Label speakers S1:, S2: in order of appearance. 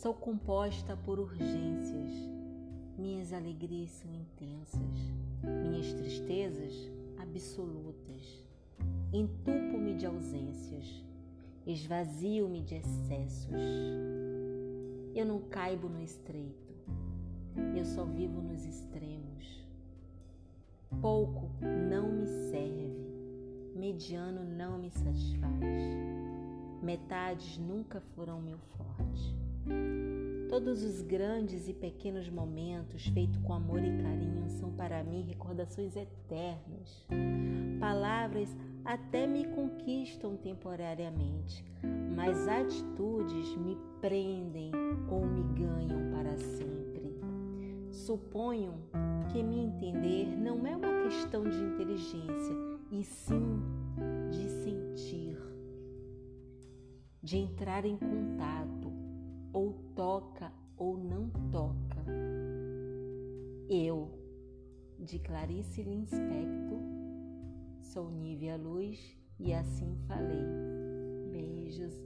S1: Sou composta por urgências. Minhas alegrias são intensas, minhas tristezas absolutas. Entupo-me de ausências, esvazio-me de excessos. Eu não caibo no estreito, eu só vivo nos extremos. Pouco não me serve, mediano não me satisfaz. Metades nunca foram meu forte. Todos os grandes e pequenos momentos feitos com amor e carinho são para mim recordações eternas. Palavras até me conquistam temporariamente, mas atitudes me prendem ou me ganham para sempre. Suponho que me entender não é uma questão de inteligência, e sim de sentir, de entrar em contato, ou toca ou não toca. Eu, de Clarice Linspector, sou Nívia Luz e assim falei. Beijos,